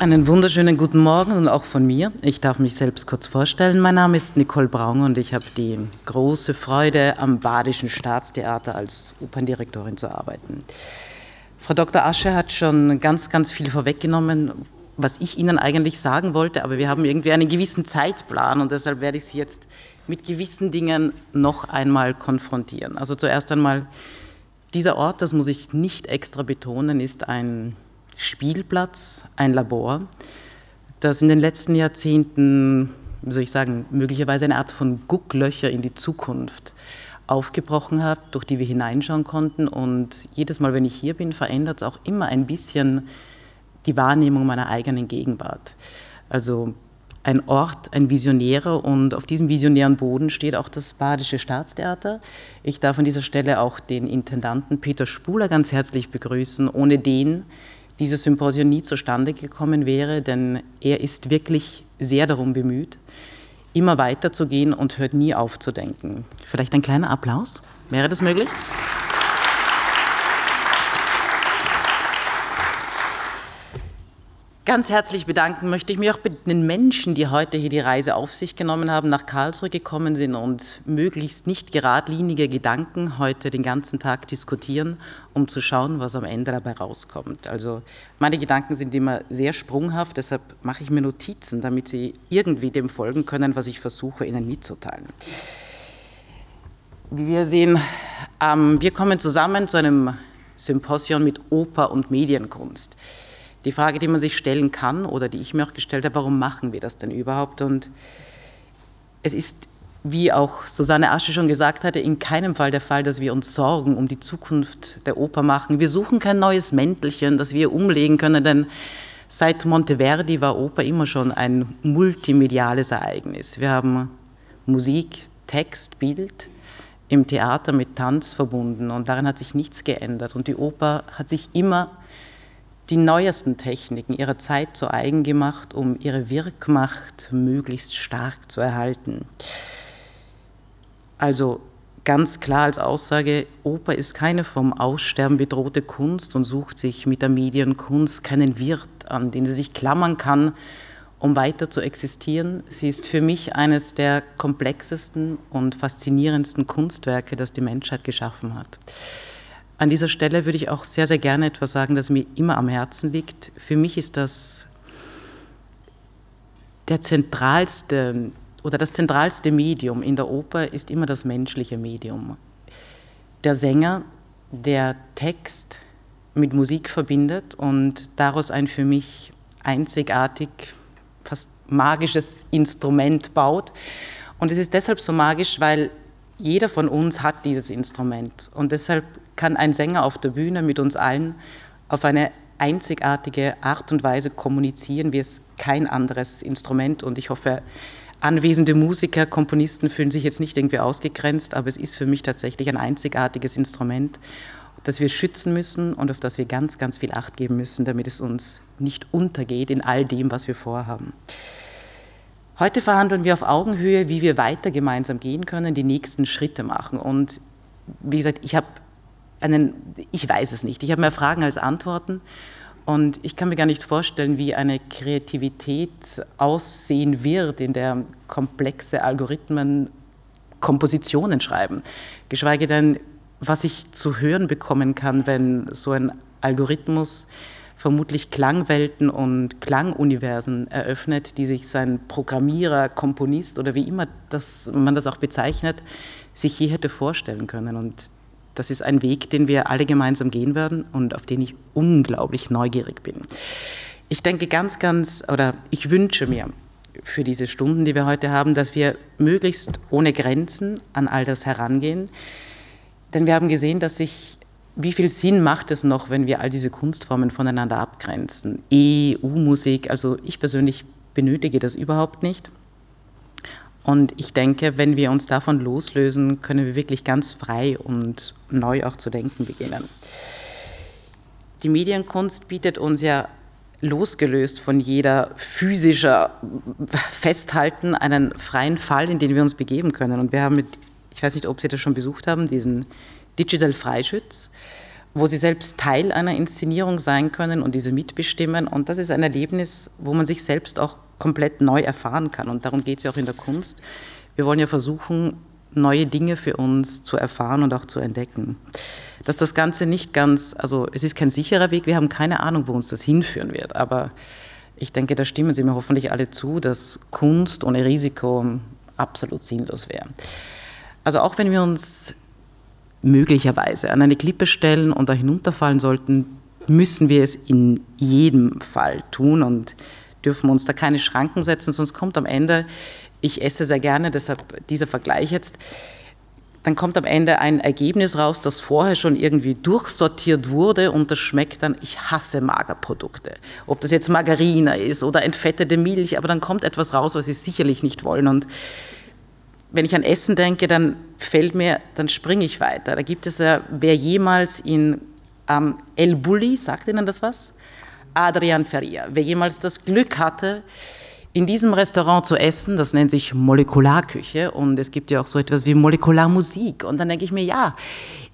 Einen wunderschönen guten Morgen und auch von mir. Ich darf mich selbst kurz vorstellen. Mein Name ist Nicole Braun und ich habe die große Freude, am Badischen Staatstheater als Operndirektorin zu arbeiten. Frau Dr. Asche hat schon ganz, ganz viel vorweggenommen, was ich Ihnen eigentlich sagen wollte, aber wir haben irgendwie einen gewissen Zeitplan und deshalb werde ich Sie jetzt mit gewissen Dingen noch einmal konfrontieren. Also zuerst einmal, dieser Ort, das muss ich nicht extra betonen, ist ein Spielplatz, ein Labor, das in den letzten Jahrzehnten, wie soll ich sagen, möglicherweise eine Art von Gucklöcher in die Zukunft aufgebrochen hat, durch die wir hineinschauen konnten. Und jedes Mal, wenn ich hier bin, verändert es auch immer ein bisschen die Wahrnehmung meiner eigenen Gegenwart. Also ein Ort, ein Visionärer und auf diesem visionären Boden steht auch das Badische Staatstheater. Ich darf an dieser Stelle auch den Intendanten Peter Spuler ganz herzlich begrüßen, ohne den dieses Symposium nie zustande gekommen wäre, denn er ist wirklich sehr darum bemüht, immer weiterzugehen und hört nie auf zu denken. Vielleicht ein kleiner Applaus? Wäre das möglich? Ganz herzlich bedanken möchte ich mich auch bei den Menschen, die heute hier die Reise auf sich genommen haben, nach Karlsruhe gekommen sind und möglichst nicht geradlinige Gedanken heute den ganzen Tag diskutieren, um zu schauen, was am Ende dabei rauskommt. Also meine Gedanken sind immer sehr sprunghaft, deshalb mache ich mir Notizen, damit Sie irgendwie dem folgen können, was ich versuche Ihnen mitzuteilen. Wie wir sehen, ähm, wir kommen zusammen zu einem Symposion mit Oper und Medienkunst. Die Frage, die man sich stellen kann oder die ich mir auch gestellt habe, warum machen wir das denn überhaupt? Und es ist, wie auch Susanne Asche schon gesagt hatte, in keinem Fall der Fall, dass wir uns Sorgen um die Zukunft der Oper machen. Wir suchen kein neues Mäntelchen, das wir umlegen können, denn seit Monteverdi war Oper immer schon ein multimediales Ereignis. Wir haben Musik, Text, Bild im Theater mit Tanz verbunden und daran hat sich nichts geändert. Und die Oper hat sich immer die neuesten Techniken ihrer Zeit zu eigen gemacht, um ihre Wirkmacht möglichst stark zu erhalten. Also ganz klar als Aussage, Oper ist keine vom Aussterben bedrohte Kunst und sucht sich mit der Medienkunst keinen Wirt an, den sie sich klammern kann, um weiter zu existieren. Sie ist für mich eines der komplexesten und faszinierendsten Kunstwerke, das die Menschheit geschaffen hat. An dieser Stelle würde ich auch sehr, sehr gerne etwas sagen, das mir immer am Herzen liegt. Für mich ist das der zentralste oder das zentralste Medium in der Oper ist immer das menschliche Medium. Der Sänger, der Text mit Musik verbindet und daraus ein für mich einzigartig, fast magisches Instrument baut. Und es ist deshalb so magisch, weil jeder von uns hat dieses Instrument. Und deshalb kann ein Sänger auf der Bühne mit uns allen auf eine einzigartige Art und Weise kommunizieren, wie es kein anderes Instrument. Und ich hoffe, anwesende Musiker, Komponisten fühlen sich jetzt nicht irgendwie ausgegrenzt, aber es ist für mich tatsächlich ein einzigartiges Instrument, das wir schützen müssen und auf das wir ganz, ganz viel Acht geben müssen, damit es uns nicht untergeht in all dem, was wir vorhaben. Heute verhandeln wir auf Augenhöhe, wie wir weiter gemeinsam gehen können, die nächsten Schritte machen. Und wie gesagt, ich habe einen, ich weiß es nicht. Ich habe mehr Fragen als Antworten. Und ich kann mir gar nicht vorstellen, wie eine Kreativität aussehen wird, in der komplexe Algorithmen Kompositionen schreiben. Geschweige denn, was ich zu hören bekommen kann, wenn so ein Algorithmus vermutlich Klangwelten und Klanguniversen eröffnet, die sich sein Programmierer, Komponist oder wie immer das, man das auch bezeichnet, sich je hätte vorstellen können. Und das ist ein Weg, den wir alle gemeinsam gehen werden und auf den ich unglaublich neugierig bin. Ich denke ganz, ganz, oder ich wünsche mir für diese Stunden, die wir heute haben, dass wir möglichst ohne Grenzen an all das herangehen. Denn wir haben gesehen, dass sich, wie viel Sinn macht es noch, wenn wir all diese Kunstformen voneinander abgrenzen? EU-Musik, also ich persönlich benötige das überhaupt nicht. Und ich denke, wenn wir uns davon loslösen, können wir wirklich ganz frei und neu auch zu denken beginnen. Die Medienkunst bietet uns ja losgelöst von jeder physischer Festhalten einen freien Fall, in den wir uns begeben können. Und wir haben mit, ich weiß nicht, ob Sie das schon besucht haben, diesen Digital Freischütz. wo sie selbst Teil einer Inszenierung sein können und diese mitbestimmen. Und das ist ein Erlebnis, wo man sich selbst auch komplett neu erfahren kann. Und darum geht es ja auch in der Kunst. Wir wollen ja versuchen, neue Dinge für uns zu erfahren und auch zu entdecken. Dass das Ganze nicht ganz, also es ist kein sicherer Weg, wir haben keine Ahnung, wo uns das hinführen wird, aber ich denke, da stimmen Sie mir hoffentlich alle zu, dass Kunst ohne Risiko absolut sinnlos wäre. Also auch wenn wir uns möglicherweise an eine Klippe stellen und da hinunterfallen sollten, müssen wir es in jedem Fall tun und dürfen uns da keine Schranken setzen, sonst kommt am Ende, ich esse sehr gerne, deshalb dieser Vergleich jetzt, dann kommt am Ende ein Ergebnis raus, das vorher schon irgendwie durchsortiert wurde und das schmeckt dann, ich hasse Magerprodukte. Ob das jetzt Margarine ist oder entfettete Milch, aber dann kommt etwas raus, was sie sicherlich nicht wollen und wenn ich an Essen denke, dann fällt mir, dann springe ich weiter. Da gibt es ja, wer jemals in ähm, El Bulli, sagt Ihnen das was? Adrian Feria. Wer jemals das Glück hatte, in diesem Restaurant zu essen, das nennt sich Molekularküche und es gibt ja auch so etwas wie Molekularmusik. Und dann denke ich mir, ja,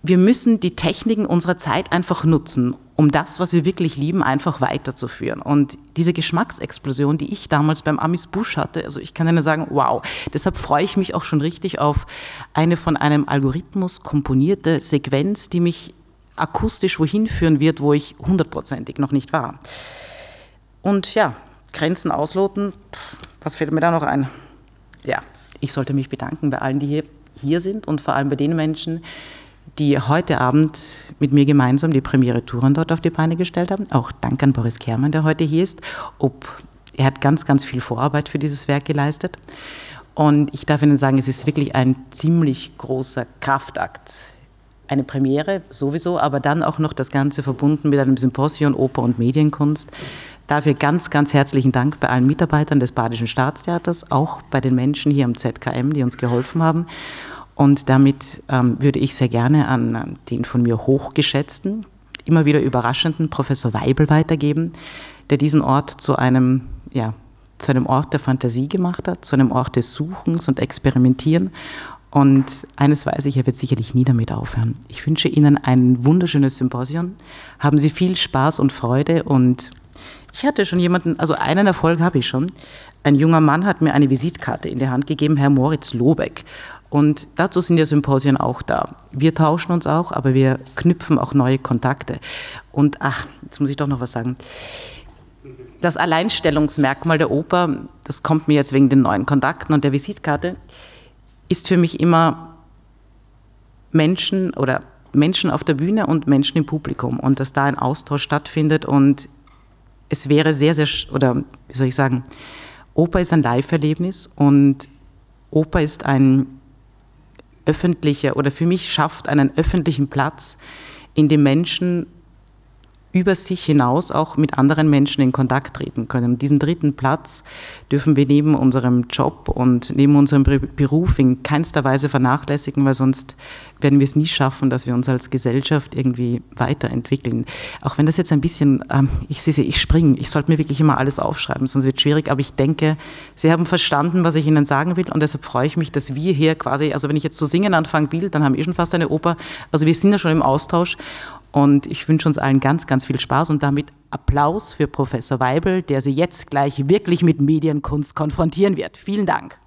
wir müssen die Techniken unserer Zeit einfach nutzen, um das, was wir wirklich lieben, einfach weiterzuführen. Und diese Geschmacksexplosion, die ich damals beim Amis Busch hatte, also ich kann Ihnen sagen, wow, deshalb freue ich mich auch schon richtig auf eine von einem Algorithmus komponierte Sequenz, die mich akustisch wohin führen wird, wo ich hundertprozentig noch nicht war. Und ja, Grenzen ausloten, was fällt mir da noch ein? Ja, ich sollte mich bedanken bei allen, die hier, hier sind und vor allem bei den Menschen, die heute Abend mit mir gemeinsam die Premiere Touren dort auf die Beine gestellt haben. Auch Dank an Boris Kermann, der heute hier ist. Ob, er hat ganz, ganz viel Vorarbeit für dieses Werk geleistet. Und ich darf Ihnen sagen, es ist wirklich ein ziemlich großer Kraftakt. Eine Premiere sowieso, aber dann auch noch das Ganze verbunden mit einem Symposium Oper und Medienkunst. Dafür ganz, ganz herzlichen Dank bei allen Mitarbeitern des Badischen Staatstheaters, auch bei den Menschen hier am ZKM, die uns geholfen haben. Und damit ähm, würde ich sehr gerne an den von mir hochgeschätzten, immer wieder überraschenden Professor Weibel weitergeben, der diesen Ort zu einem, ja, zu einem Ort der Fantasie gemacht hat, zu einem Ort des Suchens und Experimentieren. Und eines weiß ich, er wird sicherlich nie damit aufhören. Ich wünsche Ihnen ein wunderschönes Symposium. Haben Sie viel Spaß und Freude und ich hatte schon jemanden, also einen Erfolg habe ich schon. Ein junger Mann hat mir eine Visitkarte in die Hand gegeben, Herr Moritz Lobeck. Und dazu sind ja Symposien auch da. Wir tauschen uns auch, aber wir knüpfen auch neue Kontakte. Und ach, jetzt muss ich doch noch was sagen. Das Alleinstellungsmerkmal der Oper, das kommt mir jetzt wegen den neuen Kontakten und der Visitkarte, ist für mich immer Menschen oder Menschen auf der Bühne und Menschen im Publikum und dass da ein Austausch stattfindet und es wäre sehr, sehr, oder wie soll ich sagen, Oper ist ein Live-Erlebnis und Oper ist ein öffentliche oder für mich schafft einen öffentlichen Platz, in dem Menschen über sich hinaus auch mit anderen Menschen in Kontakt treten können. Diesen dritten Platz dürfen wir neben unserem Job und neben unserem Beruf in keinster Weise vernachlässigen, weil sonst werden wir es nie schaffen, dass wir uns als Gesellschaft irgendwie weiterentwickeln. Auch wenn das jetzt ein bisschen, ähm, ich sehe, ich springe, ich sollte mir wirklich immer alles aufschreiben, sonst wird es schwierig, aber ich denke, Sie haben verstanden, was ich Ihnen sagen will und deshalb freue ich mich, dass wir hier quasi, also wenn ich jetzt zu singen anfange, Bild, dann haben wir schon fast eine Oper, also wir sind ja schon im Austausch und ich wünsche uns allen ganz, ganz viel Spaß und damit Applaus für Professor Weibel, der Sie jetzt gleich wirklich mit Medienkunst konfrontieren wird. Vielen Dank.